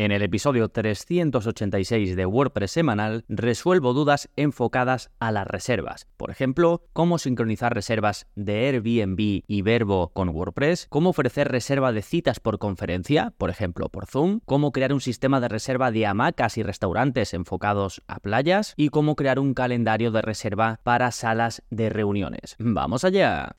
En el episodio 386 de WordPress semanal resuelvo dudas enfocadas a las reservas. Por ejemplo, cómo sincronizar reservas de Airbnb y Verbo con WordPress, cómo ofrecer reserva de citas por conferencia, por ejemplo por Zoom, cómo crear un sistema de reserva de hamacas y restaurantes enfocados a playas y cómo crear un calendario de reserva para salas de reuniones. ¡Vamos allá!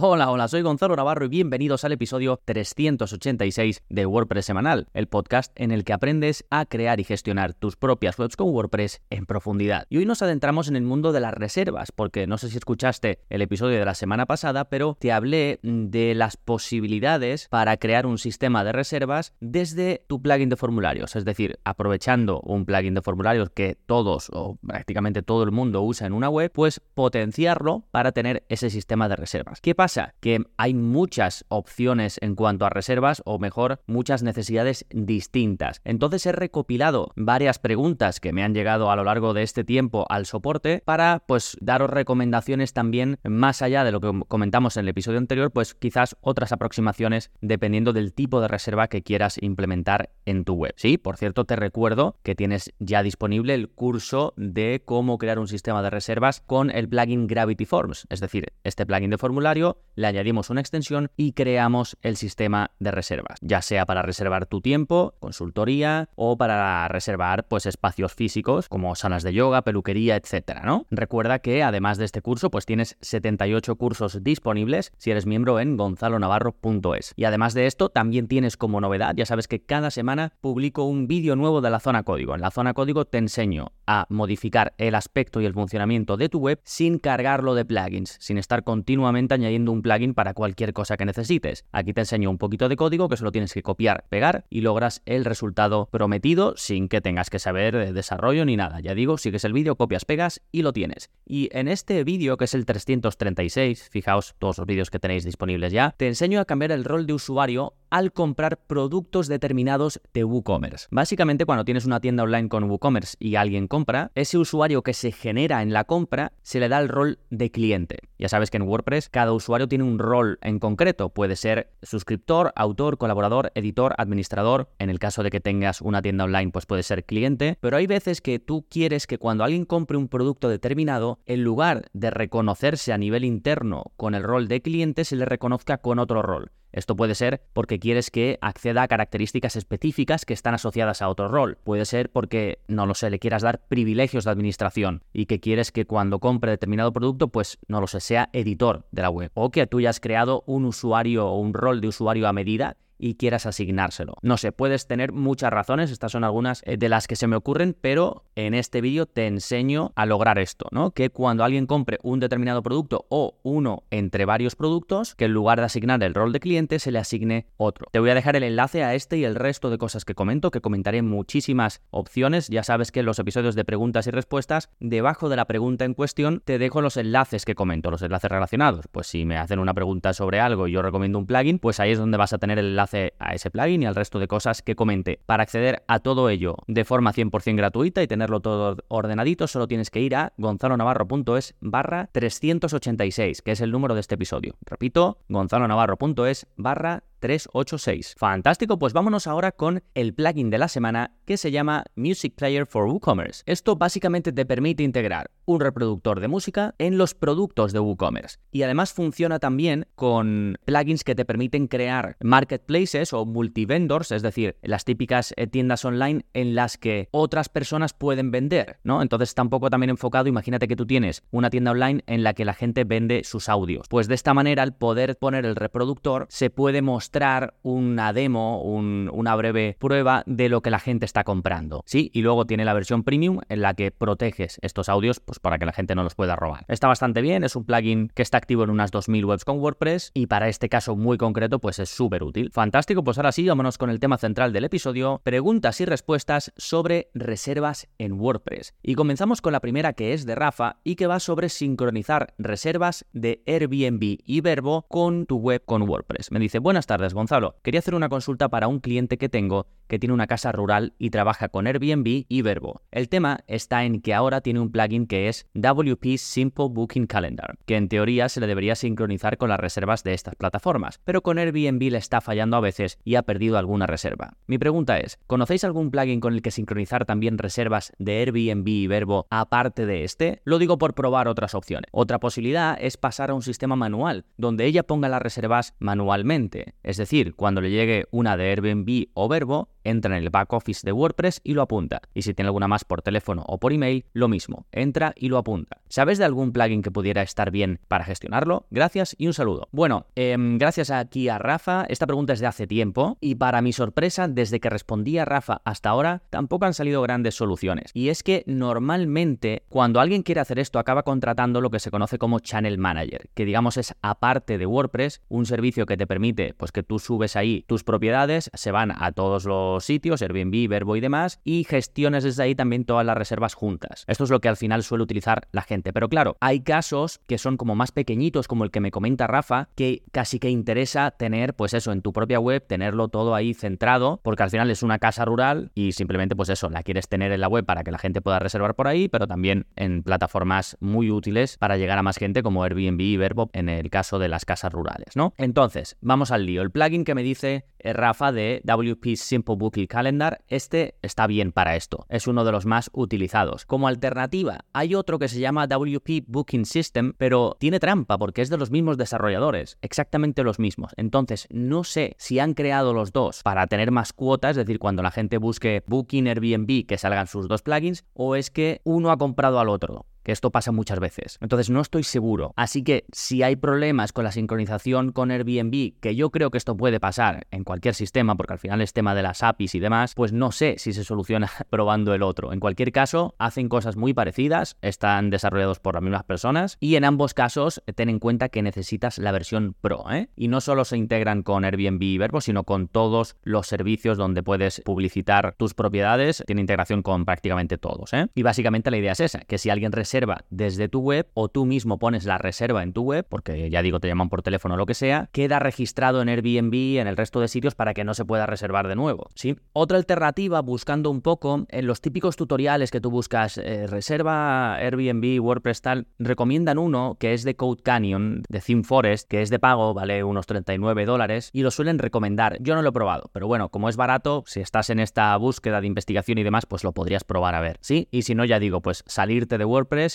Hola, hola, soy Gonzalo Navarro y bienvenidos al episodio 386 de WordPress Semanal, el podcast en el que aprendes a crear y gestionar tus propias webs con WordPress en profundidad. Y hoy nos adentramos en el mundo de las reservas, porque no sé si escuchaste el episodio de la semana pasada, pero te hablé de las posibilidades para crear un sistema de reservas desde tu plugin de formularios, es decir, aprovechando un plugin de formularios que todos o prácticamente todo el mundo usa en una web, pues potenciarlo para tener ese sistema de reservas. ¿Qué pasa? Que hay muchas opciones en cuanto a reservas, o mejor, muchas necesidades distintas. Entonces he recopilado varias preguntas que me han llegado a lo largo de este tiempo al soporte para, pues, daros recomendaciones también más allá de lo que comentamos en el episodio anterior, pues quizás otras aproximaciones dependiendo del tipo de reserva que quieras implementar en tu web. Sí, por cierto, te recuerdo que tienes ya disponible el curso de cómo crear un sistema de reservas con el plugin Gravity Forms, es decir, este plugin de formulario le añadimos una extensión y creamos el sistema de reservas, ya sea para reservar tu tiempo, consultoría o para reservar pues espacios físicos como salas de yoga, peluquería, etcétera, ¿no? Recuerda que además de este curso pues tienes 78 cursos disponibles si eres miembro en gonzalonavarro.es. Y además de esto también tienes como novedad, ya sabes que cada semana publico un vídeo nuevo de la zona código. En la zona código te enseño a modificar el aspecto y el funcionamiento de tu web sin cargarlo de plugins, sin estar continuamente añadiendo un plugin para cualquier cosa que necesites. Aquí te enseño un poquito de código que solo tienes que copiar, pegar y logras el resultado prometido sin que tengas que saber de desarrollo ni nada. Ya digo, sigues el vídeo, copias, pegas y lo tienes. Y en este vídeo, que es el 336, fijaos todos los vídeos que tenéis disponibles ya, te enseño a cambiar el rol de usuario al comprar productos determinados de WooCommerce. Básicamente, cuando tienes una tienda online con WooCommerce y alguien compra, ese usuario que se genera en la compra se le da el rol de cliente. Ya sabes que en WordPress cada usuario tiene un rol en concreto. Puede ser suscriptor, autor, colaborador, editor, administrador. En el caso de que tengas una tienda online, pues puede ser cliente. Pero hay veces que tú quieres que cuando alguien compre un producto determinado, en lugar de reconocerse a nivel interno con el rol de cliente, se le reconozca con otro rol. Esto puede ser porque quieres que acceda a características específicas que están asociadas a otro rol. Puede ser porque, no lo sé, le quieras dar privilegios de administración y que quieres que cuando compre determinado producto, pues, no lo sé, sea editor de la web. O que tú hayas creado un usuario o un rol de usuario a medida y quieras asignárselo. No sé, puedes tener muchas razones, estas son algunas eh, de las que se me ocurren, pero en este vídeo te enseño a lograr esto, ¿no? Que cuando alguien compre un determinado producto o uno entre varios productos, que en lugar de asignar el rol de cliente se le asigne otro. Te voy a dejar el enlace a este y el resto de cosas que comento, que comentaré muchísimas opciones. Ya sabes que en los episodios de preguntas y respuestas, debajo de la pregunta en cuestión, te dejo los enlaces que comento, los enlaces relacionados. Pues si me hacen una pregunta sobre algo y yo recomiendo un plugin, pues ahí es donde vas a tener el enlace a ese plugin y al resto de cosas que comente. Para acceder a todo ello de forma 100% gratuita y tenerlo todo ordenadito, solo tienes que ir a gonzalonavarro.es barra 386, que es el número de este episodio. Repito, gonzalonavarro.es barra 386. Fantástico, pues vámonos ahora con el plugin de la semana que se llama Music Player for WooCommerce. Esto básicamente te permite integrar un reproductor de música en los productos de WooCommerce y además funciona también con plugins que te permiten crear marketplaces o multivendors, es decir, las típicas eh, tiendas online en las que otras personas pueden vender, ¿no? Entonces está un poco también enfocado, imagínate que tú tienes una tienda online en la que la gente vende sus audios. Pues de esta manera, al poder poner el reproductor, se puede mostrar mostrar una demo, una breve prueba de lo que la gente está comprando. Sí, y luego tiene la versión premium en la que proteges estos audios pues, para que la gente no los pueda robar. Está bastante bien, es un plugin que está activo en unas 2000 webs con WordPress y para este caso muy concreto pues es súper útil. Fantástico, pues ahora sí, vámonos con el tema central del episodio, preguntas y respuestas sobre reservas en WordPress. Y comenzamos con la primera que es de Rafa y que va sobre sincronizar reservas de Airbnb y Verbo con tu web con WordPress. Me dice, buenas tardes tardes, Gonzalo. Quería hacer una consulta para un cliente que tengo que tiene una casa rural y trabaja con Airbnb y Verbo. El tema está en que ahora tiene un plugin que es WP Simple Booking Calendar, que en teoría se le debería sincronizar con las reservas de estas plataformas, pero con Airbnb le está fallando a veces y ha perdido alguna reserva. Mi pregunta es, ¿conocéis algún plugin con el que sincronizar también reservas de Airbnb y Verbo aparte de este? Lo digo por probar otras opciones. Otra posibilidad es pasar a un sistema manual, donde ella ponga las reservas manualmente. Es decir, cuando le llegue una de Airbnb o Verbo, entra en el back office de WordPress y lo apunta. Y si tiene alguna más por teléfono o por email, lo mismo. Entra y lo apunta. ¿Sabes de algún plugin que pudiera estar bien para gestionarlo? Gracias y un saludo. Bueno, em, gracias aquí a Rafa. Esta pregunta es de hace tiempo y para mi sorpresa, desde que respondí a Rafa hasta ahora, tampoco han salido grandes soluciones. Y es que normalmente cuando alguien quiere hacer esto acaba contratando lo que se conoce como Channel Manager, que digamos es aparte de WordPress, un servicio que te permite pues tú subes ahí tus propiedades, se van a todos los sitios, Airbnb, Verbo y demás, y gestiones desde ahí también todas las reservas juntas. Esto es lo que al final suele utilizar la gente. Pero claro, hay casos que son como más pequeñitos, como el que me comenta Rafa, que casi que interesa tener, pues eso, en tu propia web, tenerlo todo ahí centrado, porque al final es una casa rural y simplemente, pues eso, la quieres tener en la web para que la gente pueda reservar por ahí, pero también en plataformas muy útiles para llegar a más gente como Airbnb y Verbo en el caso de las casas rurales, ¿no? Entonces, vamos al lío. El plugin que me dice eh, Rafa de WP Simple Booking Calendar, este está bien para esto, es uno de los más utilizados. Como alternativa, hay otro que se llama WP Booking System, pero tiene trampa porque es de los mismos desarrolladores, exactamente los mismos. Entonces, no sé si han creado los dos para tener más cuotas, es decir, cuando la gente busque Booking Airbnb que salgan sus dos plugins, o es que uno ha comprado al otro esto pasa muchas veces. Entonces no estoy seguro. Así que si hay problemas con la sincronización con Airbnb, que yo creo que esto puede pasar en cualquier sistema, porque al final es tema de las APIs y demás, pues no sé si se soluciona probando el otro. En cualquier caso, hacen cosas muy parecidas, están desarrollados por las mismas personas y en ambos casos ten en cuenta que necesitas la versión Pro. ¿eh? Y no solo se integran con Airbnb y Verbo, sino con todos los servicios donde puedes publicitar tus propiedades. Tiene integración con prácticamente todos. ¿eh? Y básicamente la idea es esa, que si alguien reserva desde tu web o tú mismo pones la reserva en tu web, porque ya digo, te llaman por teléfono o lo que sea, queda registrado en Airbnb, en el resto de sitios para que no se pueda reservar de nuevo. ¿sí? Otra alternativa, buscando un poco en los típicos tutoriales que tú buscas, eh, reserva Airbnb, WordPress tal, recomiendan uno que es de Code Canyon, de Theme Forest, que es de pago, vale unos 39 dólares, y lo suelen recomendar. Yo no lo he probado, pero bueno, como es barato, si estás en esta búsqueda de investigación y demás, pues lo podrías probar a ver, ¿sí? Y si no, ya digo, pues salirte de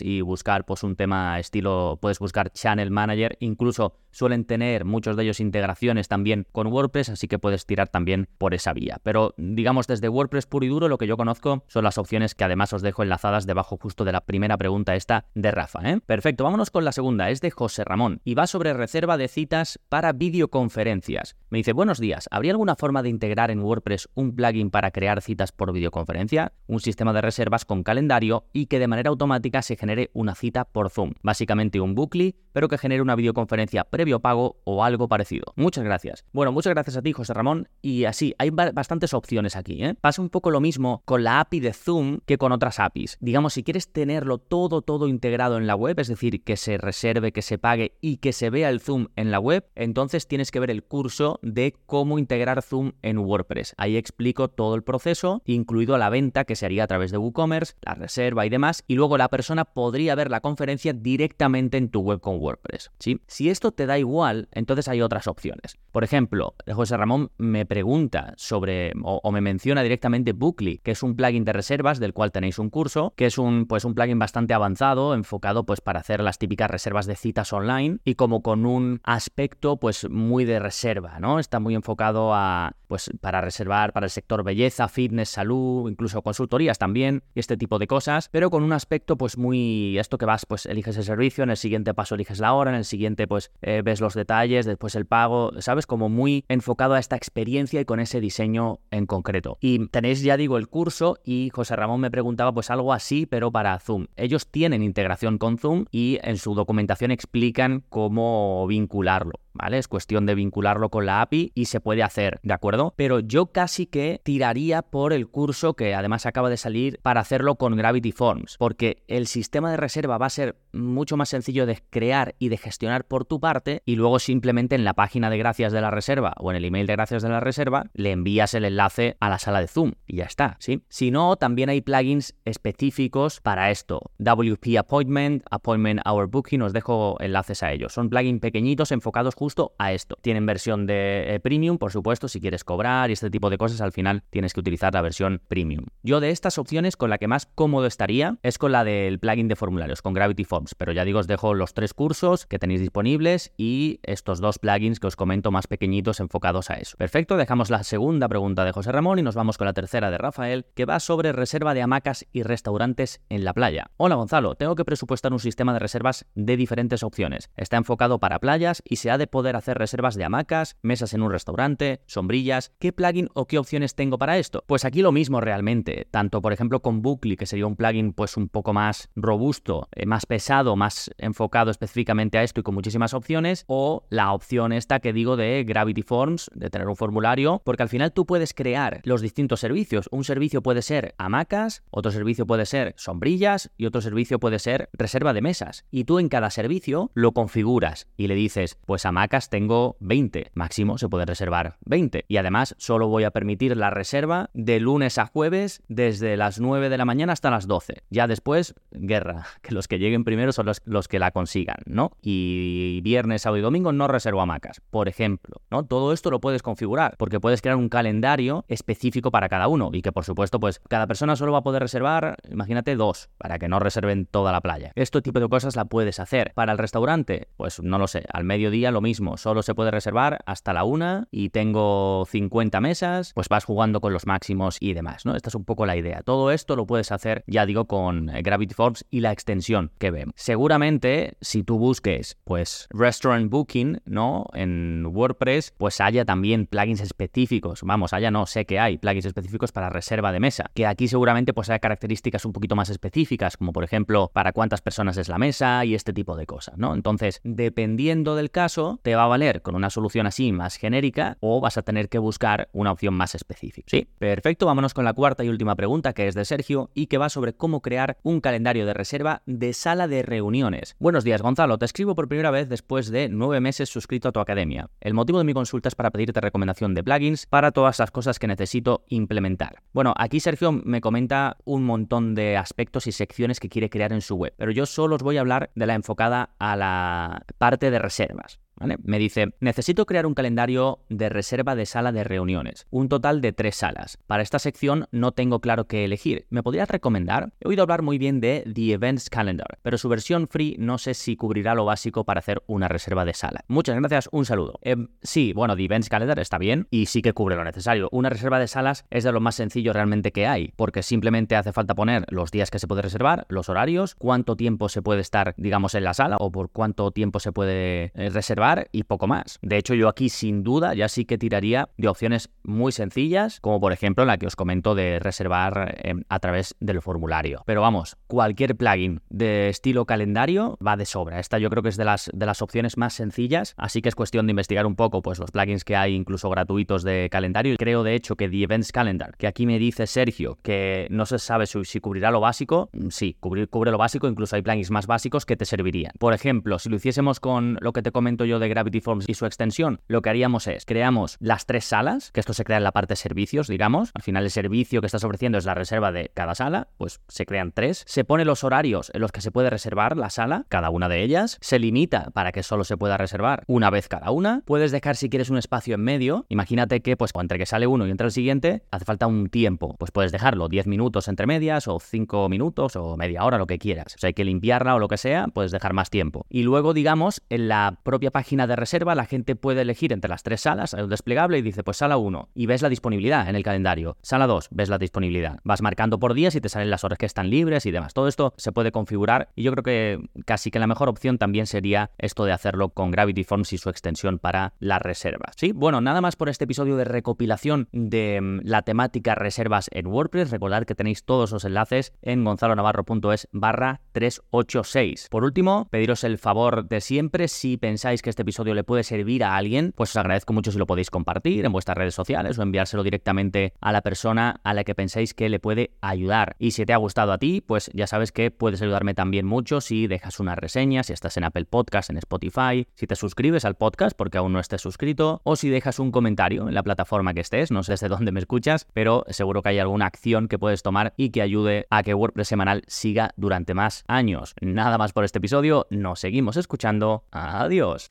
Y buscar pues un tema estilo, puedes buscar Channel Manager, incluso suelen tener muchos de ellos integraciones también con WordPress, así que puedes tirar también por esa vía. Pero digamos desde WordPress puro y duro lo que yo conozco son las opciones que además os dejo enlazadas debajo justo de la primera pregunta esta de Rafa. ¿eh? Perfecto, vámonos con la segunda, es de José Ramón y va sobre reserva de citas para videoconferencias. Me dice, buenos días, ¿habría alguna forma de integrar en WordPress un plugin para crear citas por videoconferencia? Un sistema de reservas con calendario y que de manera automática se genere una cita por Zoom. Básicamente un bucle, pero que genere una videoconferencia previo pago o algo parecido. Muchas gracias. Bueno, muchas gracias a ti, José Ramón. Y así, hay bastantes opciones aquí. ¿eh? Pasa un poco lo mismo con la API de Zoom que con otras APIs. Digamos, si quieres tenerlo todo, todo integrado en la web, es decir, que se reserve, que se pague y que se vea el Zoom en la web, entonces tienes que ver el curso de cómo integrar Zoom en WordPress. Ahí explico todo el proceso, incluido la venta que se haría a través de WooCommerce, la reserva y demás, y luego la persona podría ver la conferencia directamente en tu web con WordPress. ¿sí? Si esto te da igual, entonces hay otras opciones. Por ejemplo, José Ramón me pregunta sobre o, me menciona directamente Bookly, que es un plugin de reservas del cual tenéis un curso, que es un pues un plugin bastante avanzado, enfocado pues para hacer las típicas reservas de citas online y como con un aspecto pues muy de reserva, ¿no? Está muy enfocado a pues para reservar para el sector belleza, fitness, salud, incluso consultorías también y este tipo de cosas, pero con un aspecto pues muy esto que vas pues eliges el servicio, en el siguiente paso eliges la hora, en el siguiente pues eh, ves los detalles, después el pago, ¿sabes? Como muy enfocado a esta experiencia y con ese diseño en concreto. Y tenéis ya digo el curso y José Ramón me preguntaba pues algo así pero para Zoom. Ellos tienen integración con Zoom y en su documentación explican cómo vincularlo. ¿Vale? Es cuestión de vincularlo con la API y se puede hacer, ¿de acuerdo? Pero yo casi que tiraría por el curso que además acaba de salir para hacerlo con Gravity Forms, porque el sistema de reserva va a ser mucho más sencillo de crear y de gestionar por tu parte y luego simplemente en la página de gracias de la reserva o en el email de gracias de la reserva le envías el enlace a la sala de Zoom y ya está, ¿sí? Si no, también hay plugins específicos para esto. WP Appointment, Appointment Hour Booking, os dejo enlaces a ellos. Son plugins pequeñitos enfocados justo a esto. Tienen versión de eh, premium, por supuesto, si quieres cobrar y este tipo de cosas, al final tienes que utilizar la versión premium. Yo de estas opciones con la que más cómodo estaría es con la del plugin de formularios, con Gravity Forms, pero ya digo, os dejo los tres cursos que tenéis disponibles y estos dos plugins que os comento más pequeñitos enfocados a eso. Perfecto, dejamos la segunda pregunta de José Ramón y nos vamos con la tercera de Rafael, que va sobre reserva de hamacas y restaurantes en la playa. Hola Gonzalo, tengo que presupuestar un sistema de reservas de diferentes opciones. Está enfocado para playas y se ha de poder hacer reservas de hamacas, mesas en un restaurante, sombrillas. ¿Qué plugin o qué opciones tengo para esto? Pues aquí lo mismo realmente, tanto por ejemplo con Bookly, que sería un plugin pues un poco más robusto, eh, más pesado, más enfocado específicamente a esto y con muchísimas opciones, o la opción esta que digo de Gravity Forms, de tener un formulario, porque al final tú puedes crear los distintos servicios. Un servicio puede ser hamacas, otro servicio puede ser sombrillas y otro servicio puede ser reserva de mesas. Y tú en cada servicio lo configuras y le dices, pues hamacas tengo 20, máximo se puede reservar 20. Y además solo voy a permitir la reserva de lunes a jueves desde las 9 de la mañana hasta las 12. Ya después, guerra, que los que lleguen primero son los, los que la consigan, ¿no? Y viernes, sábado y domingo no reservo hamacas, por ejemplo, ¿no? Todo esto lo puedes configurar porque puedes crear un calendario específico para cada uno y que por supuesto pues cada persona solo va a poder reservar, imagínate, dos, para que no reserven toda la playa. Este tipo de cosas la puedes hacer. Para el restaurante, pues no lo sé, al mediodía lo mismo, solo se puede reservar hasta la una y tengo 50 mesas, pues vas jugando con los máximos y demás, ¿no? Esta es un poco la idea. Todo esto lo puedes hacer, ya digo, con eh, Gravity Forms y la extensión que vemos. Seguramente, si tú busques, pues, Restaurant Booking, ¿no? En WordPress, pues haya también plugins específicos. Vamos, haya no, sé que hay plugins específicos para reserva de mesa. Que aquí seguramente pues haya características un poquito más específicas, como por ejemplo, para cuántas personas es la mesa y este tipo de cosas, ¿no? Entonces, dependiendo del caso, te va a valer con una solución así más genérica o vas a tener que buscar una opción más específica. Sí, perfecto, vámonos con la cuarta y última pregunta que es de Sergio y que va sobre cómo crear un calendario de reserva de sala de reuniones. Buenos días, Gonzalo, te escribo por primera vez después de nueve meses suscrito a tu academia. El motivo de mi consulta es para pedirte recomendación de plugins para todas las cosas que necesito implementar. Bueno, aquí Sergio me comenta un montón de aspectos y secciones que quiere crear en su web, pero yo solo os voy a hablar de la enfocada a la parte de reservas. Me dice, necesito crear un calendario de reserva de sala de reuniones, un total de tres salas. Para esta sección no tengo claro qué elegir. ¿Me podrías recomendar? He oído hablar muy bien de The Events Calendar, pero su versión free no sé si cubrirá lo básico para hacer una reserva de sala. Muchas gracias, un saludo. Em, sí, bueno, The Events Calendar está bien y sí que cubre lo necesario. Una reserva de salas es de lo más sencillo realmente que hay, porque simplemente hace falta poner los días que se puede reservar, los horarios, cuánto tiempo se puede estar, digamos, en la sala o por cuánto tiempo se puede eh, reservar y poco más. De hecho, yo aquí sin duda ya sí que tiraría de opciones muy sencillas, como por ejemplo la que os comento de reservar em, a través del formulario. Pero vamos, cualquier plugin de estilo calendario va de sobra. Esta yo creo que es de las, de las opciones más sencillas, así que es cuestión de investigar un poco pues los plugins que hay incluso gratuitos de calendario. Creo de hecho que The Events Calendar, que aquí me dice Sergio que no se sabe si, cubrirá lo básico, mm, sí, cubre lo básico, incluso hay plugins más básicos que te servirían. Por ejemplo, si lo hiciésemos con lo que te comento yo de Gravity Forms y su extensión, lo que haríamos es, creamos las tres salas, que esto se crea en la parte servicios, digamos, al final el servicio que estás ofreciendo es la reserva de cada sala, pues se crean tres, se pone los horarios en los que se puede reservar la sala, cada una de ellas, se limita para que solo se pueda reservar una vez cada una, puedes dejar si quieres un espacio en medio, imagínate que pues entre que sale uno y entra el siguiente, hace falta un tiempo, pues puedes dejarlo 10 minutos entre medias o 5 minutos o media hora, lo que quieras, o sea, hay que limpiarla o lo que sea, puedes dejar más tiempo. Y luego, digamos, en la propia página de reserva, la gente puede elegir entre las tres salas, hay un desplegable y dice, pues sala 1, y ves la disponibilidad en el calendario. Sala 2, ves la disponibilidad. Vas marcando por días y te salen las horas que están libres y demás. Todo esto se puede configurar y yo creo que casi que la mejor opción también sería esto de hacerlo con Gravity Forms y su extensión para las reservas. Sí, bueno, nada más por este episodio de recopilación de mm, la temática reservas en WordPress. Recordad que tenéis todos los enlaces en gonzalonavarro.es barra 386. Por último, pediros el favor de siempre si pensáis que este episodio le puede servir a alguien, pues os agradezco mucho si lo podéis compartir en vuestras redes sociales o enviárselo directamente a la persona a la que penséis que le puede ayudar. Y si te ha gustado a ti, pues ya sabes que puedes ayudarme también mucho si dejas una reseña, si estás en Apple Podcast, en Spotify, si te suscribes al podcast porque aún no estés suscrito, o si dejas un comentario en la plataforma que estés, no sé desde dónde me escuchas, pero seguro que hay alguna acción que puedes tomar y que ayude a que WordPress semanal siga durante más años. Nada más por este episodio, nos seguimos escuchando. Adiós.